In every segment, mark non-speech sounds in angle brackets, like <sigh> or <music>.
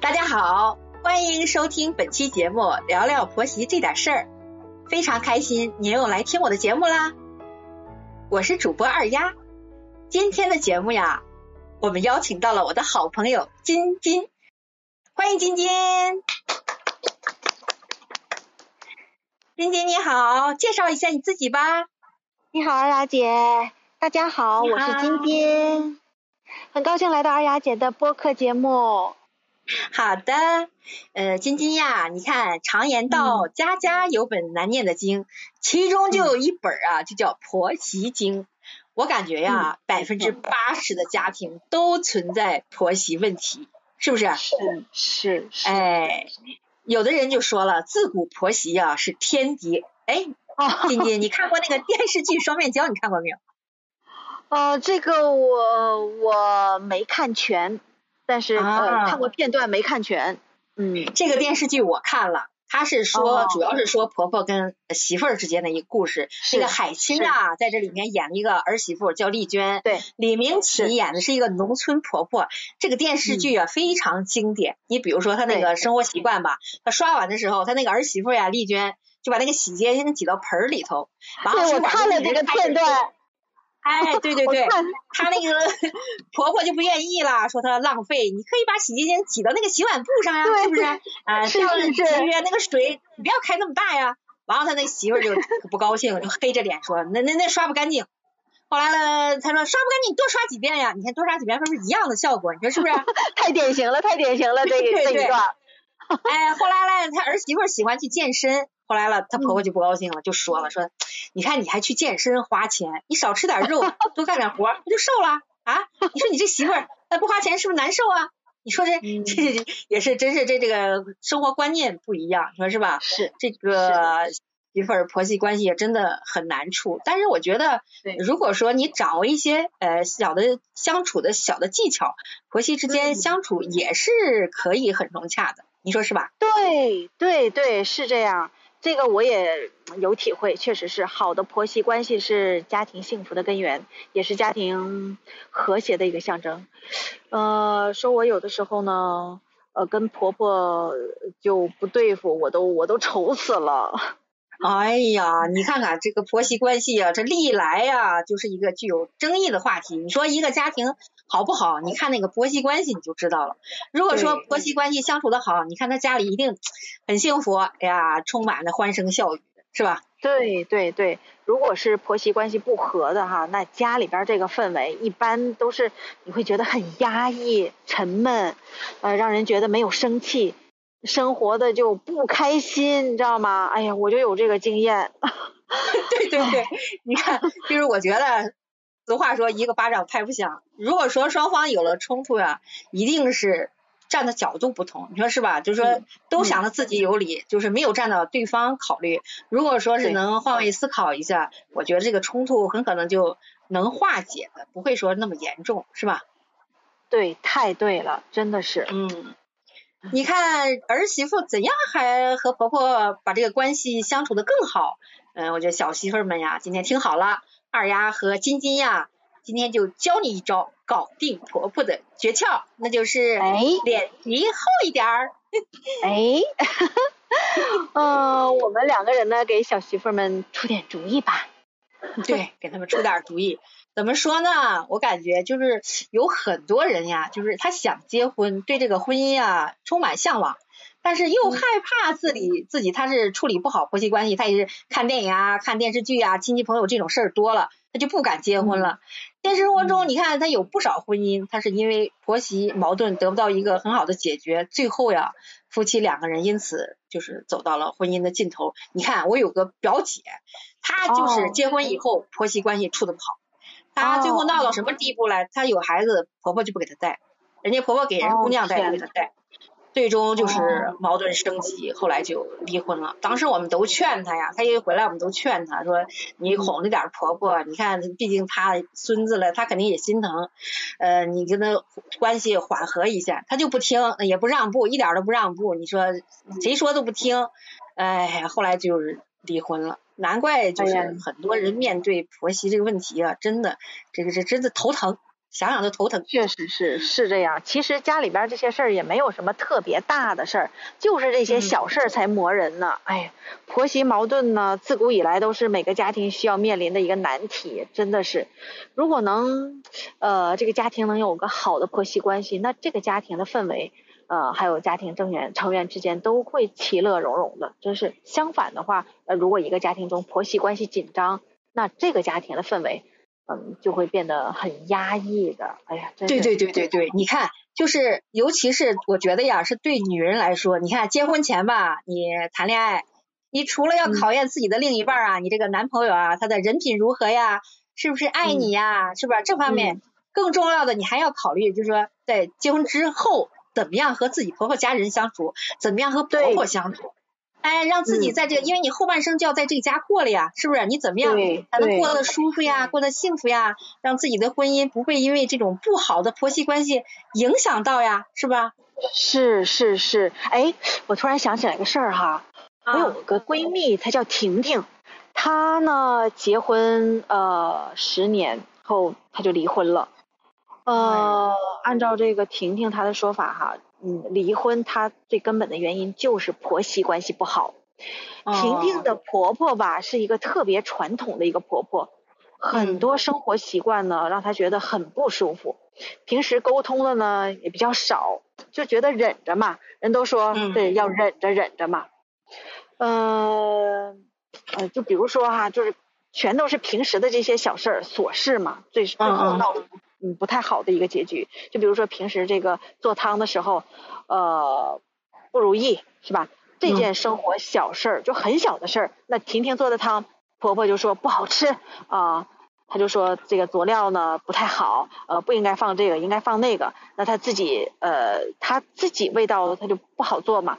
大家好，欢迎收听本期节目，聊聊婆媳这点事儿。非常开心您又来听我的节目啦！我是主播二丫。今天的节目呀，我们邀请到了我的好朋友金金，欢迎金金。金金你好，介绍一下你自己吧。你好，二丫姐，大家好，我是金金，很高兴来到二丫姐的播客节目。好的，呃，晶晶呀，你看，常言道，家家有本难念的经，其中就有一本啊，就叫《婆媳经》。我感觉呀，百分之八十的家庭都存在婆媳问题，是不是？是是是。哎，有的人就说了，自古婆媳呀是天敌。哎，晶晶，你看过那个电视剧《双面胶》？你看过没有？<laughs> 呃，这个我我没看全。但是呃看过片段没看全，嗯，这个电视剧我看了，他是说主要是说婆婆跟媳妇儿之间的一个故事。这个海清啊，在这里面演了一个儿媳妇叫丽娟，对，李明启演的是一个农村婆婆。这个电视剧啊非常经典。你比如说她那个生活习惯吧，她刷碗的时候，她那个儿媳妇呀丽娟就把那个洗洁精挤到盆儿里头，对我看了这个片段。哎，对对对，她那个 <laughs> 婆婆就不愿意了，说她浪费，你可以把洗洁精挤到那个洗碗布上呀，是不是？啊，这样节约那个水，你不要开那么大呀。完了，他那媳妇就不高兴，就黑着脸说，那那那刷不干净。后来了，他说刷不干净，你多刷几遍呀。你看多刷几遍，是不是一样的效果？你说是不是？<laughs> 太典型了，太典型了，这个这一段。<laughs> 哎，后来了，他儿媳妇喜欢去健身。后来了，她婆婆就不高兴了，就说了，说，你看你还去健身花钱，你少吃点肉，多干点活，不就瘦了啊？你说你这媳妇儿，那不花钱是不是难受啊？你说这 <laughs> 这也是真是这这个生活观念不一样，你说是吧？是这个媳妇儿婆媳关系也真的很难处，但是我觉得，如果说你掌握一些呃小的相处的小的技巧，婆媳之间相处也是可以很融洽的，你说是吧？对对对，是这样。这个我也有体会，确实是好的婆媳关系是家庭幸福的根源，也是家庭和谐的一个象征。呃，说我有的时候呢，呃，跟婆婆就不对付，我都我都愁死了。哎呀，你看看这个婆媳关系啊，这历来呀就是一个具有争议的话题。你说一个家庭好不好？你看那个婆媳关系你就知道了。如果说婆媳关系相处的好，你看他家里一定很幸福，哎呀，充满了欢声笑语，是吧？对对对，如果是婆媳关系不和的哈，那家里边这个氛围一般都是你会觉得很压抑、沉闷，呃，让人觉得没有生气。生活的就不开心，你知道吗？哎呀，我就有这个经验。<laughs> 对对对，你看，就是我觉得，俗话说一个巴掌拍不响。如果说双方有了冲突呀，一定是站的角度不同，你说是吧？就是说都想着自己有理，就是没有站到对方考虑。如果说是能换位思考一下，我觉得这个冲突很可能就能化解的，不会说那么严重，是吧？对，太对了，真的是。嗯。你看儿媳妇怎样还和婆婆把这个关系相处的更好？嗯，我觉得小媳妇们呀，今天听好了，二丫和晶晶呀，今天就教你一招搞定婆婆的诀窍，那就是脸皮厚一点儿。哎，嗯，<laughs> 我们两个人呢，给小媳妇们出点主意吧。对，给他们出点主意。怎么说呢？我感觉就是有很多人呀，就是他想结婚，对这个婚姻啊充满向往，但是又害怕自己自己他是处理不好婆媳关系，他也是看电影啊、看电视剧啊、亲戚朋友这种事儿多了，他就不敢结婚了。现实生活中，你看他有不少婚姻，他是因为婆媳矛盾得不到一个很好的解决，最后呀，夫妻两个人因此就是走到了婚姻的尽头。你看，我有个表姐，她就是结婚以后婆媳关系处的不好。她最后闹到什么地步了？她有孩子，婆婆就不给她带，人家婆婆给人姑娘带，不给她带，最终就是矛盾升级，后来就离婚了。当时我们都劝她呀，她一回来我们都劝她说：“你哄着点婆婆，你看毕竟她孙子了，她肯定也心疼，呃，你跟她关系缓和一下。”她就不听，也不让步，一点都不让步。你说谁说都不听，哎，后来就是离婚了。难怪就是很多人面对婆媳这个问题啊，真的这个是真的头疼，想想就头疼。确实是是这样。其实家里边这些事儿也没有什么特别大的事儿，就是这些小事儿才磨人呢。哎呀，婆媳矛盾呢，自古以来都是每个家庭需要面临的一个难题，真的是。如果能，呃，这个家庭能有个好的婆媳关系，那这个家庭的氛围，呃，还有家庭成员成员之间都会其乐融融的。真是相反的话，呃，如果一个家庭中婆媳关系紧张，那这个家庭的氛围。嗯，就会变得很压抑的。哎呀，对对对对对，你看，就是尤其是我觉得呀，是对女人来说，你看结婚前吧，你谈恋爱，你除了要考验自己的另一半啊，你这个男朋友啊，他的人品如何呀，是不是爱你呀，是吧？这方面更重要的，你还要考虑，就是说在结婚之后，怎么样和自己婆婆家人相处，怎么样和婆婆相处。哎，让自己在这个，因为你后半生就要在这个家过了呀，是不是？你怎么样才能过得舒服呀，过得幸福呀？让自己的婚姻不会因为这种不好的婆媳关系影响到呀，是吧？是是是，哎，我突然想起来个事儿哈，我有个闺蜜，她叫婷婷，她呢结婚呃十年后她就离婚了，呃，按照这个婷婷她的说法哈。嗯，离婚她最根本的原因就是婆媳关系不好。婷婷的婆婆吧是一个特别传统的一个婆婆，很多生活习惯呢让她觉得很不舒服。平时沟通的呢也比较少，就觉得忍着嘛，人都说对要忍着忍着嘛。嗯呃，就比如说哈，就是全都是平时的这些小事儿琐事嘛，最最后闹。嗯，不太好的一个结局。就比如说平时这个做汤的时候，呃，不如意是吧？这件生活小事儿，就很小的事儿。那婷婷做的汤，婆婆就说不好吃啊，她就说这个佐料呢不太好，呃，不应该放这个，应该放那个。那她自己呃，她自己味道她就不好做嘛。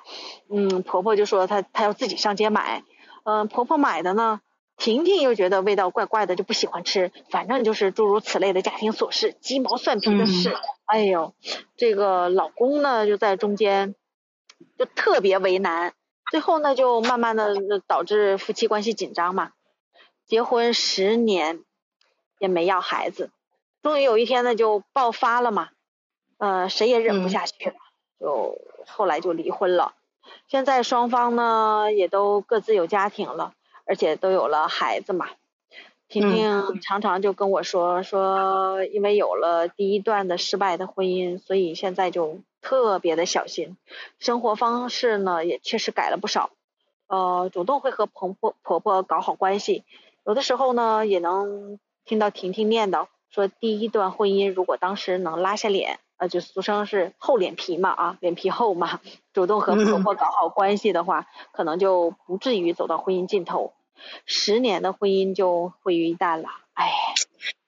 嗯，婆婆就说她她要自己上街买。嗯，婆婆买的呢。婷婷又觉得味道怪怪的，就不喜欢吃。反正就是诸如此类的家庭琐事、鸡毛蒜皮的事。哎呦，这个老公呢就在中间，就特别为难。最后呢，就慢慢的导致夫妻关系紧张嘛。结婚十年也没要孩子，终于有一天呢就爆发了嘛。呃，谁也忍不下去了，就后来就离婚了。现在双方呢也都各自有家庭了。而且都有了孩子嘛，婷婷常常就跟我说说，因为有了第一段的失败的婚姻，所以现在就特别的小心，生活方式呢也确实改了不少，呃，主动会和婆婆婆婆搞好关系，有的时候呢也能听到婷婷念叨说，第一段婚姻如果当时能拉下脸，呃，就俗称是厚脸皮嘛啊，脸皮厚嘛，主动和婆婆搞好关系的话，可能就不至于走到婚姻尽头。十年的婚姻就毁于一旦了，哎，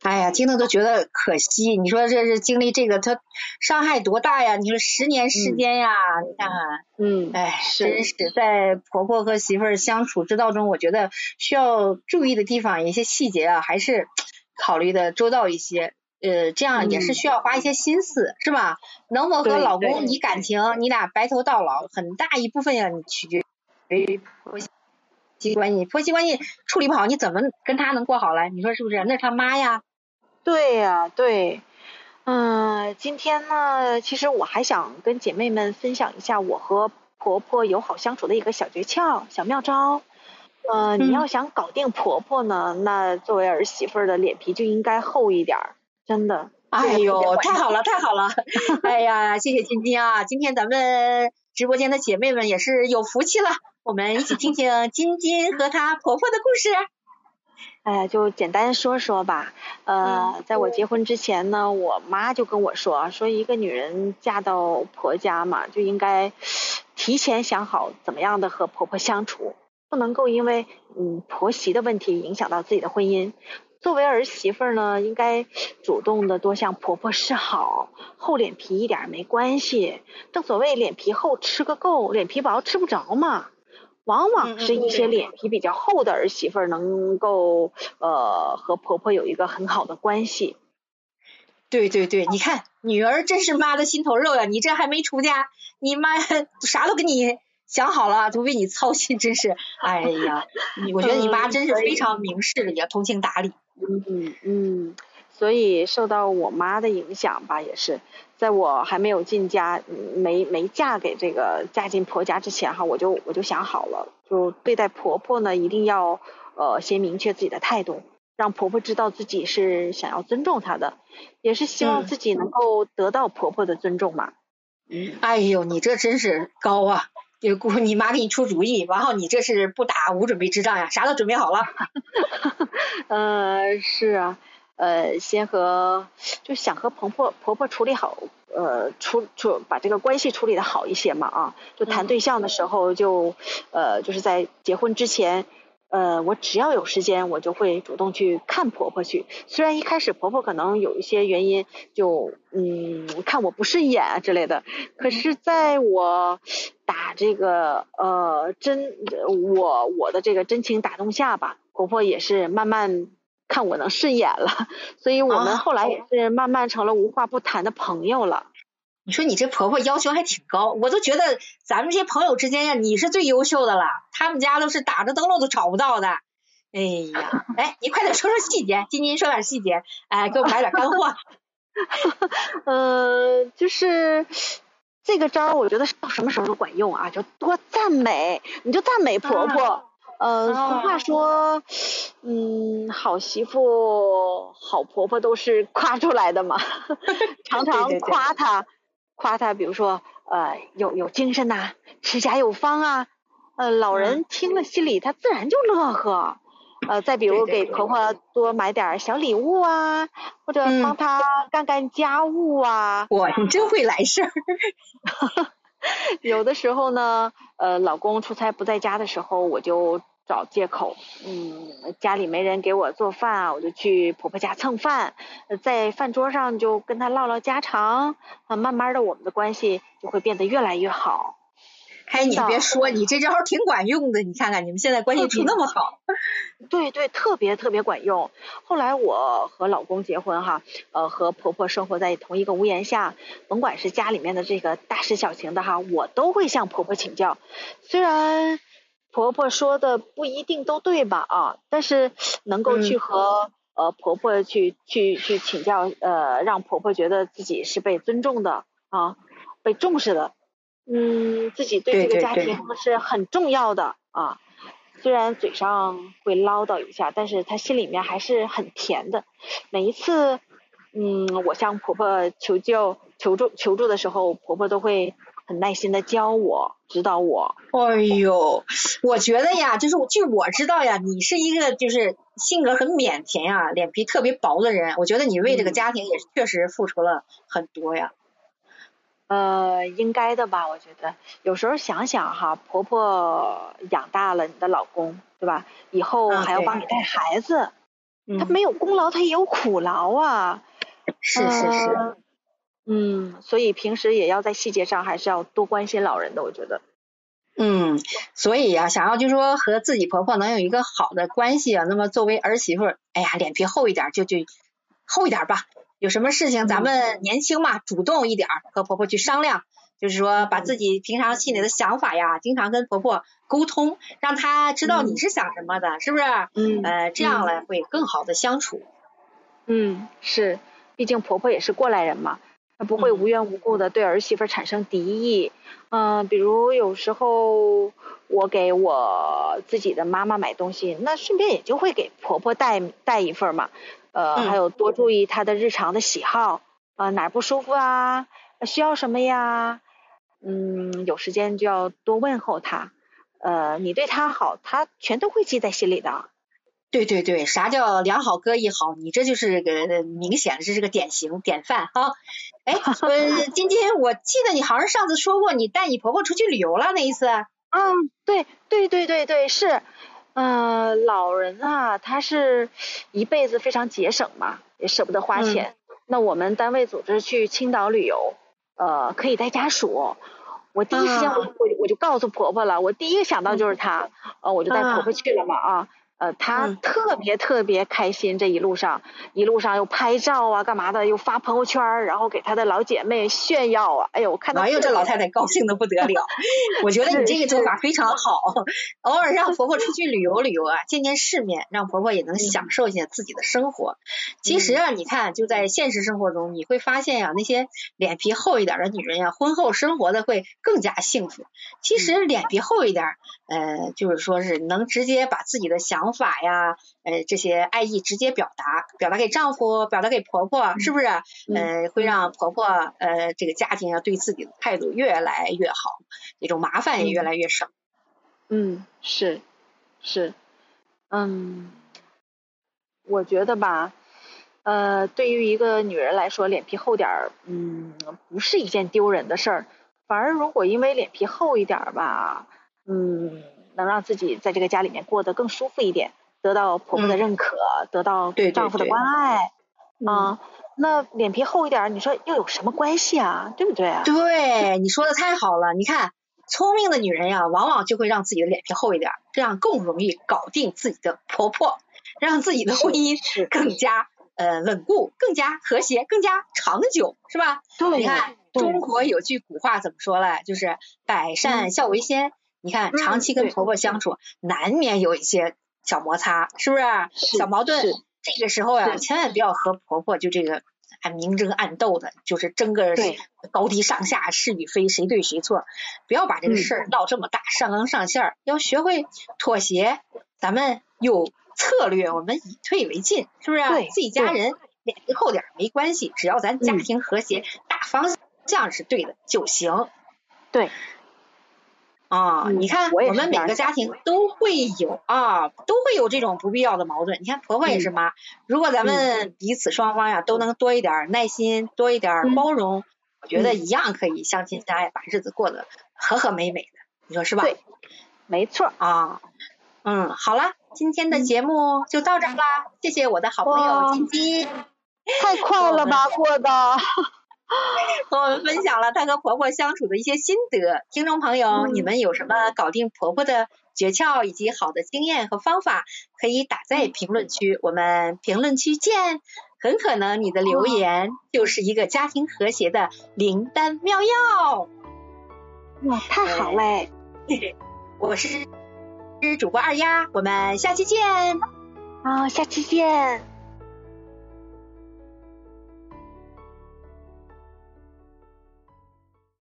哎呀，听的都觉得可惜。你说这是经历这个，他伤害多大呀？你说十年时间呀，你看看，嗯，哎，真是在婆婆和媳妇儿相处之道中，我觉得需要注意的地方，一些细节啊，还是考虑的周到一些。呃，这样也是需要花一些心思，是吧？能否和老公你感情，你俩白头到老，很大一部分呀，你取决于婆媳。关系，婆媳关系处理不好，你怎么跟他能过好来？你说是不是？那是他妈呀。对呀，对。嗯，今天呢，其实我还想跟姐妹们分享一下我和婆婆友好相处的一个小诀窍、小妙招。呃，你要想搞定婆婆呢，那作为儿媳妇的脸皮就应该厚一点，真的。哎呦，太好了，太好了！<laughs> 哎呀，谢谢晶晶啊，今天咱们直播间的姐妹们也是有福气了。我们一起听听 <laughs> 晶晶和她婆婆的故事。哎，就简单说说吧。呃，在我结婚之前呢，我妈就跟我说，说一个女人嫁到婆家嘛，就应该提前想好怎么样的和婆婆相处，不能够因为嗯婆媳的问题影响到自己的婚姻。作为儿媳妇呢，应该主动的多向婆婆示好，厚脸皮一点没关系。正所谓脸皮厚吃个够，脸皮薄吃不着嘛。往往是一些脸皮比较厚的儿媳妇能够呃和婆婆有一个很好的关系。对对对，你看女儿真是妈的心头肉呀！你这还没出嫁，你妈 <laughs> 啥都给你想好了，都为你操心，真是。哎呀，我觉得你妈真是非常明事理呀，通情达理。嗯嗯，所以受到我妈的影响吧，也是在我还没有进家，没没嫁给这个嫁进婆家之前哈，我就我就想好了，就对待婆婆呢，一定要呃先明确自己的态度，让婆婆知道自己是想要尊重她的，也是希望自己能够得到婆婆的尊重嘛。嗯，哎呦，你这真是高啊！就姑你妈给你出主意，然后你这是不打无准备之仗呀，啥都准备好了。呃，是啊，呃，先和就想和婆婆婆婆处理好，呃，处处把这个关系处理的好一些嘛啊，就谈对象的时候就呃就是在结婚之前。呃，我只要有时间，我就会主动去看婆婆去。虽然一开始婆婆可能有一些原因，就嗯看我不顺眼啊之类的，可是在我打这个呃真我我的这个真情打动下吧，婆婆也是慢慢看我能顺眼了，所以我们后来也是慢慢成了无话不谈的朋友了。你说你这婆婆要求还挺高，我都觉得咱们这些朋友之间呀，你是最优秀的了。他们家都是打着灯笼都找不到的。哎呀，哎，你快点说说细节，晶晶说点细节，哎，给我们来点干货。<laughs> 呃，就是这个招，我觉得到什么时候都管用啊，就多赞美，你就赞美婆婆。呃，俗话说，嗯，好媳妇、好婆婆都是夸出来的嘛，<laughs> 常常夸她。夸她，比如说，呃，有有精神呐，持家有方啊，呃，老人听了心里他自然就乐呵。呃，再比如给婆婆多买点小礼物啊，或者帮她干干家务啊。哇，你真会来事儿。<laughs> <laughs> 有的时候呢，呃，老公出差不在家的时候，我就。找借口，嗯，家里没人给我做饭啊，我就去婆婆家蹭饭，在饭桌上就跟她唠唠家常，慢慢的我们的关系就会变得越来越好。哎，你别说，你这招挺管用的，你看看你们现在关系处那么好。<laughs> 对对，特别特别管用。后来我和老公结婚哈，呃，和婆婆生活在同一个屋檐下，甭管是家里面的这个大事小情的哈，我都会向婆婆请教，虽然。婆婆说的不一定都对吧啊，但是能够去和呃婆婆去去去请教，呃让婆婆觉得自己是被尊重的啊，被重视的，嗯，自己对这个家庭是很重要的啊。虽然嘴上会唠叨一下，但是她心里面还是很甜的。每一次，嗯，我向婆婆求救、求助、求助的时候，婆婆都会。很耐心的教我，指导我。哎呦，我觉得呀，就是据我知道呀，你是一个就是性格很腼腆呀，脸皮特别薄的人。我觉得你为这个家庭也确实付出了很多呀。呃，应该的吧？我觉得有时候想想哈，婆婆养大了你的老公，对吧？以后还要帮你带孩子，他没有功劳，他也有苦劳啊。是是是。嗯，所以平时也要在细节上还是要多关心老人的，我觉得。嗯，所以呀，想要就说和自己婆婆能有一个好的关系啊，那么作为儿媳妇，哎呀，脸皮厚一点就就厚一点吧。有什么事情咱们年轻嘛，主动一点和婆婆去商量，就是说把自己平常心里的想法呀，经常跟婆婆沟通，让她知道你是想什么的，是不是？嗯。呃，这样来会更好的相处。嗯，是，毕竟婆婆也是过来人嘛。她不会无缘无故的对儿媳妇产生敌意，嗯，比如有时候我给我自己的妈妈买东西，那顺便也就会给婆婆带带一份嘛，呃，还有多注意他的日常的喜好，啊，哪不舒服啊，需要什么呀，嗯，有时间就要多问候他，呃，你对他好，他全都会记在心里的。对对对，啥叫良好哥一好？你这就是个明显的，这是个典型典范哈。哎，<laughs> 呃，晶晶，我记得你好像上次说过，你带你婆婆出去旅游了那一次。嗯，对对对对对，是，呃，老人啊，他是一辈子非常节省嘛，也舍不得花钱。那我们单位组织去青岛旅游，呃，可以带家属。我第一时间我我我就告诉婆婆了，我第一个想到就是她，呃，我就带婆婆去了嘛啊。呃，她嗯特别特别开心，这一路上一路上又拍照啊，干嘛的，又发朋友圈儿，然后给她的老姐妹炫耀啊，哎呦，我看到哎呦，这老太太高兴的不得了。我觉得你这个做法非常好，偶尔让婆婆出去旅游旅游啊，见见世面，让婆婆也能享受一下自己的生活。其实啊，你看就在现实生活中，你会发现呀、那些脸皮厚一点的女人呀、婚后生活的会更加幸福。其实脸皮厚一点，呃，就是说是能直接把自己的想法呀，呃，这些爱意直接表达，表达给丈夫，表达给婆婆，是不是？呃，会让婆婆呃这个家庭啊对自己的态度越来越好，这种麻烦也越来越少。嗯，是是，嗯，我觉得吧，呃，对于一个女人来说，脸皮厚点儿，嗯，不是一件丢人的事儿。反而如果因为脸皮厚一点儿吧，嗯，能让自己在这个家里面过得更舒服一点，得到婆婆的嗯认可，得到丈夫的对关爱嗯，啊。那脸皮厚一点儿，你说又有什么关系啊？对不对啊？对，你说的太好了。你看，聪明的女人呀，往往就会让自己的脸皮厚一点，这样更容易搞定自己的婆婆，让自己的婚姻是更加呃稳固、更加和谐、更加长久，是吧？对，你看，中国有句古话怎么说来？就是百善孝为先。你看，嗯长期跟婆婆相处，难免有一些小摩擦，是不是？是小矛盾。这个时候呀，是千万不要和婆婆就这个啊明争暗斗的，就是争个高低上下、是与非、谁对谁错。不要把这个嗯事儿闹这么大，上纲上线儿。要学会妥协，咱们有策略，我们以退为进，是不是？对自己家人脸皮厚点儿没关系，只要咱家嗯庭和谐，大方向是对的就行。对，啊，嗯你看，我我们每个家庭都会有啊，都会有这种不必要的矛盾。你看，婆婆也是嗯妈，如果咱们彼此双方呀都能多一点儿耐心，多一点包容，我觉得嗯一样可以相亲相爱，把日子过得和和美美的，你说是吧？对没错。啊，嗯，好了，今天的嗯节目就到这儿啦，谢谢我的好朋友金金。太快了吧，过的。<laughs> 和我们分享了她和婆婆相处的一些心得。听众朋友，嗯你们有什么搞定婆婆的诀窍以及好的经验和方法，可以打在评论区，我们评论区见。很可能你的留言就是一个家庭和谐的灵丹妙药。哇，太好嘞！我是主播二丫，我们下期见。好，下期见。